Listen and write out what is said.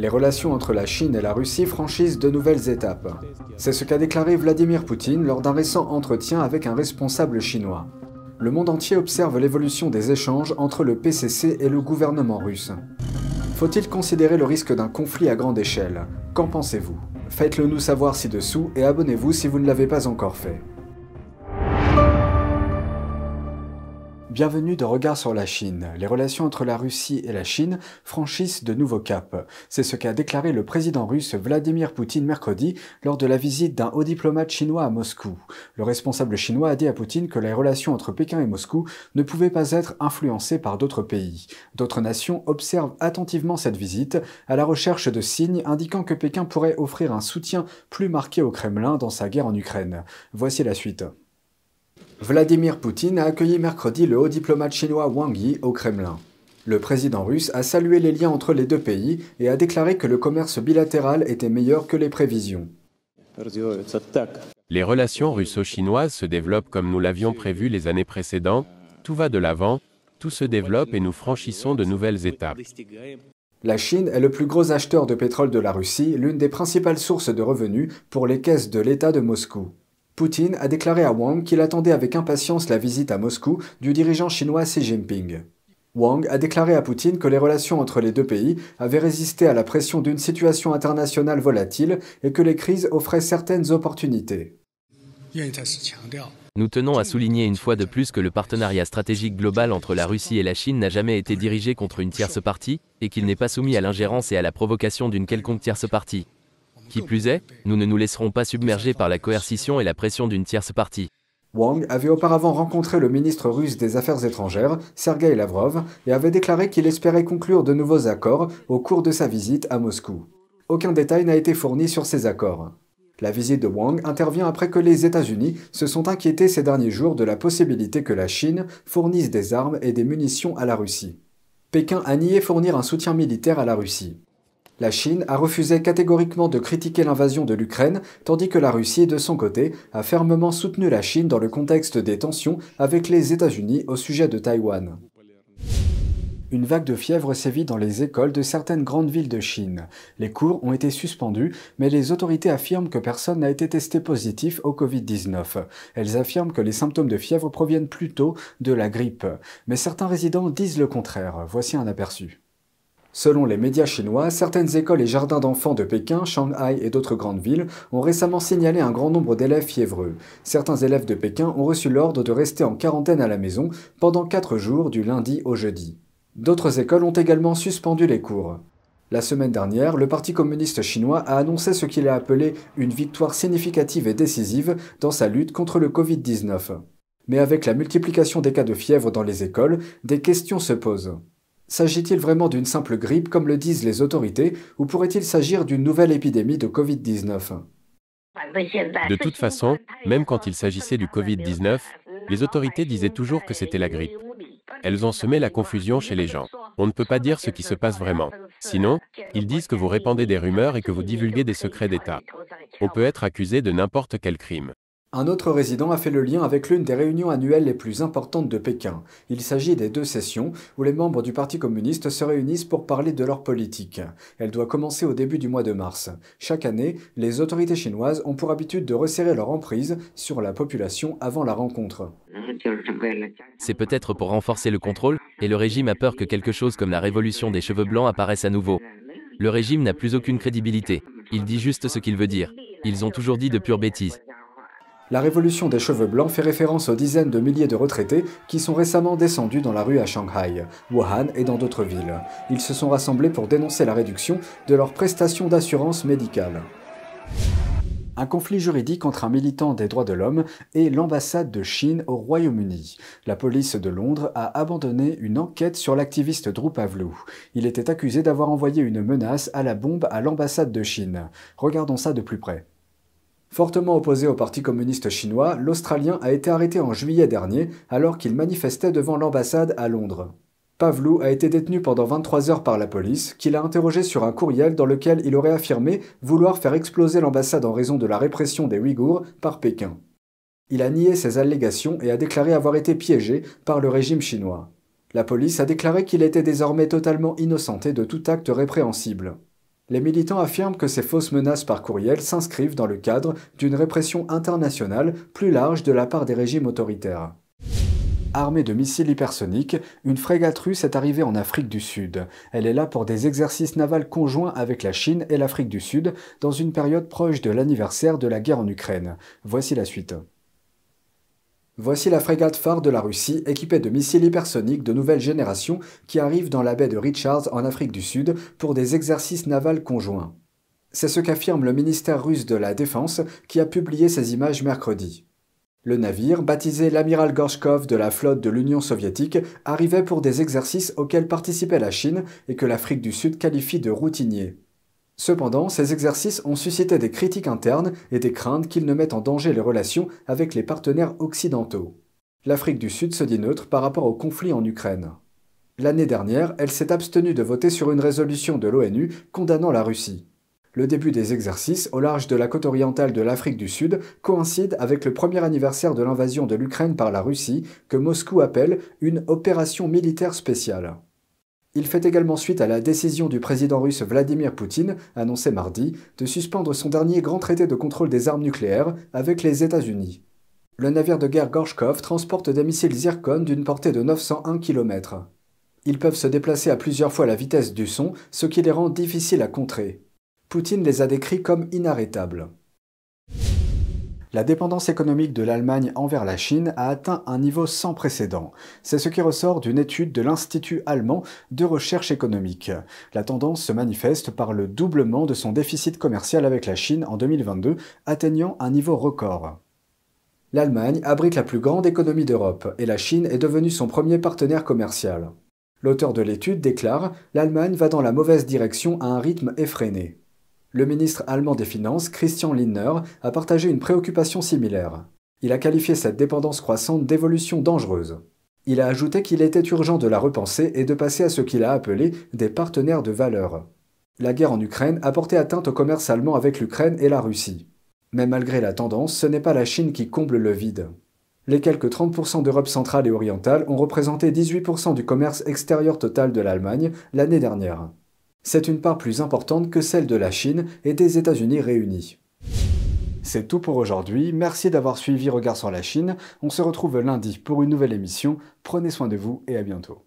Les relations entre la Chine et la Russie franchissent de nouvelles étapes. C'est ce qu'a déclaré Vladimir Poutine lors d'un récent entretien avec un responsable chinois. Le monde entier observe l'évolution des échanges entre le PCC et le gouvernement russe. Faut-il considérer le risque d'un conflit à grande échelle? Qu'en pensez-vous? Faites-le nous savoir ci-dessous et abonnez-vous si vous ne l'avez pas encore fait. Bienvenue de Regard sur la Chine. Les relations entre la Russie et la Chine franchissent de nouveaux caps. C'est ce qu'a déclaré le président russe Vladimir Poutine mercredi lors de la visite d'un haut diplomate chinois à Moscou. Le responsable chinois a dit à Poutine que les relations entre Pékin et Moscou ne pouvaient pas être influencées par d'autres pays. D'autres nations observent attentivement cette visite à la recherche de signes indiquant que Pékin pourrait offrir un soutien plus marqué au Kremlin dans sa guerre en Ukraine. Voici la suite. Vladimir Poutine a accueilli mercredi le haut diplomate chinois Wang Yi au Kremlin. Le président russe a salué les liens entre les deux pays et a déclaré que le commerce bilatéral était meilleur que les prévisions. Les relations russo-chinoises se développent comme nous l'avions prévu les années précédentes, tout va de l'avant, tout se développe et nous franchissons de nouvelles étapes. La Chine est le plus gros acheteur de pétrole de la Russie, l'une des principales sources de revenus pour les caisses de l'État de Moscou. Poutine a déclaré à Wang qu'il attendait avec impatience la visite à Moscou du dirigeant chinois Xi Jinping. Wang a déclaré à Poutine que les relations entre les deux pays avaient résisté à la pression d'une situation internationale volatile et que les crises offraient certaines opportunités. Nous tenons à souligner une fois de plus que le partenariat stratégique global entre la Russie et la Chine n'a jamais été dirigé contre une tierce partie, et qu'il n'est pas soumis à l'ingérence et à la provocation d'une quelconque tierce partie. Qui plus est, nous ne nous laisserons pas submerger par la coercition et la pression d'une tierce partie. Wang avait auparavant rencontré le ministre russe des Affaires étrangères, Sergei Lavrov, et avait déclaré qu'il espérait conclure de nouveaux accords au cours de sa visite à Moscou. Aucun détail n'a été fourni sur ces accords. La visite de Wang intervient après que les États-Unis se sont inquiétés ces derniers jours de la possibilité que la Chine fournisse des armes et des munitions à la Russie. Pékin a nié fournir un soutien militaire à la Russie. La Chine a refusé catégoriquement de critiquer l'invasion de l'Ukraine, tandis que la Russie, de son côté, a fermement soutenu la Chine dans le contexte des tensions avec les États-Unis au sujet de Taïwan. Une vague de fièvre sévit dans les écoles de certaines grandes villes de Chine. Les cours ont été suspendus, mais les autorités affirment que personne n'a été testé positif au Covid-19. Elles affirment que les symptômes de fièvre proviennent plutôt de la grippe. Mais certains résidents disent le contraire. Voici un aperçu. Selon les médias chinois, certaines écoles et jardins d'enfants de Pékin, Shanghai et d'autres grandes villes ont récemment signalé un grand nombre d'élèves fiévreux. Certains élèves de Pékin ont reçu l'ordre de rester en quarantaine à la maison pendant quatre jours du lundi au jeudi. D'autres écoles ont également suspendu les cours. La semaine dernière, le Parti communiste chinois a annoncé ce qu'il a appelé une victoire significative et décisive dans sa lutte contre le Covid-19. Mais avec la multiplication des cas de fièvre dans les écoles, des questions se posent. S'agit-il vraiment d'une simple grippe comme le disent les autorités ou pourrait-il s'agir d'une nouvelle épidémie de Covid-19 De toute façon, même quand il s'agissait du Covid-19, les autorités disaient toujours que c'était la grippe. Elles ont semé la confusion chez les gens. On ne peut pas dire ce qui se passe vraiment. Sinon, ils disent que vous répandez des rumeurs et que vous divulguez des secrets d'État. On peut être accusé de n'importe quel crime. Un autre résident a fait le lien avec l'une des réunions annuelles les plus importantes de Pékin. Il s'agit des deux sessions où les membres du Parti communiste se réunissent pour parler de leur politique. Elle doit commencer au début du mois de mars. Chaque année, les autorités chinoises ont pour habitude de resserrer leur emprise sur la population avant la rencontre. C'est peut-être pour renforcer le contrôle, et le régime a peur que quelque chose comme la révolution des cheveux blancs apparaisse à nouveau. Le régime n'a plus aucune crédibilité. Il dit juste ce qu'il veut dire. Ils ont toujours dit de pures bêtises. La révolution des cheveux blancs fait référence aux dizaines de milliers de retraités qui sont récemment descendus dans la rue à Shanghai, Wuhan et dans d'autres villes. Ils se sont rassemblés pour dénoncer la réduction de leurs prestations d'assurance médicale. Un conflit juridique entre un militant des droits de l'homme et l'ambassade de Chine au Royaume-Uni. La police de Londres a abandonné une enquête sur l'activiste Drew Pavlou. Il était accusé d'avoir envoyé une menace à la bombe à l'ambassade de Chine. Regardons ça de plus près. Fortement opposé au Parti communiste chinois, l'Australien a été arrêté en juillet dernier alors qu'il manifestait devant l'ambassade à Londres. Pavlou a été détenu pendant 23 heures par la police, qui l'a interrogé sur un courriel dans lequel il aurait affirmé vouloir faire exploser l'ambassade en raison de la répression des Ouïghours par Pékin. Il a nié ces allégations et a déclaré avoir été piégé par le régime chinois. La police a déclaré qu'il était désormais totalement innocenté de tout acte répréhensible. Les militants affirment que ces fausses menaces par courriel s'inscrivent dans le cadre d'une répression internationale plus large de la part des régimes autoritaires. Armée de missiles hypersoniques, une frégate russe est arrivée en Afrique du Sud. Elle est là pour des exercices navals conjoints avec la Chine et l'Afrique du Sud, dans une période proche de l'anniversaire de la guerre en Ukraine. Voici la suite. Voici la frégate phare de la Russie, équipée de missiles hypersoniques de nouvelle génération, qui arrive dans la baie de Richards en Afrique du Sud pour des exercices navals conjoints. C'est ce qu'affirme le ministère russe de la Défense qui a publié ces images mercredi. Le navire, baptisé l'amiral Gorshkov de la flotte de l'Union soviétique, arrivait pour des exercices auxquels participait la Chine et que l'Afrique du Sud qualifie de routiniers. Cependant, ces exercices ont suscité des critiques internes et des craintes qu'ils ne mettent en danger les relations avec les partenaires occidentaux. L'Afrique du Sud se dit neutre par rapport au conflit en Ukraine. L'année dernière, elle s'est abstenue de voter sur une résolution de l'ONU condamnant la Russie. Le début des exercices au large de la côte orientale de l'Afrique du Sud coïncide avec le premier anniversaire de l'invasion de l'Ukraine par la Russie, que Moscou appelle une opération militaire spéciale. Il fait également suite à la décision du président russe Vladimir Poutine, annoncée mardi, de suspendre son dernier grand traité de contrôle des armes nucléaires avec les États-Unis. Le navire de guerre Gorshkov transporte des missiles Zircon d'une portée de 901 km. Ils peuvent se déplacer à plusieurs fois la vitesse du son, ce qui les rend difficiles à contrer. Poutine les a décrits comme inarrêtables. La dépendance économique de l'Allemagne envers la Chine a atteint un niveau sans précédent. C'est ce qui ressort d'une étude de l'Institut allemand de recherche économique. La tendance se manifeste par le doublement de son déficit commercial avec la Chine en 2022, atteignant un niveau record. L'Allemagne abrite la plus grande économie d'Europe et la Chine est devenue son premier partenaire commercial. L'auteur de l'étude déclare L'Allemagne va dans la mauvaise direction à un rythme effréné. Le ministre allemand des Finances, Christian Lindner, a partagé une préoccupation similaire. Il a qualifié cette dépendance croissante d'évolution dangereuse. Il a ajouté qu'il était urgent de la repenser et de passer à ce qu'il a appelé des partenaires de valeur. La guerre en Ukraine a porté atteinte au commerce allemand avec l'Ukraine et la Russie. Mais malgré la tendance, ce n'est pas la Chine qui comble le vide. Les quelques 30% d'Europe centrale et orientale ont représenté 18% du commerce extérieur total de l'Allemagne l'année dernière. C'est une part plus importante que celle de la Chine et des États-Unis réunis. C'est tout pour aujourd'hui, merci d'avoir suivi Regard sur la Chine, on se retrouve lundi pour une nouvelle émission, prenez soin de vous et à bientôt.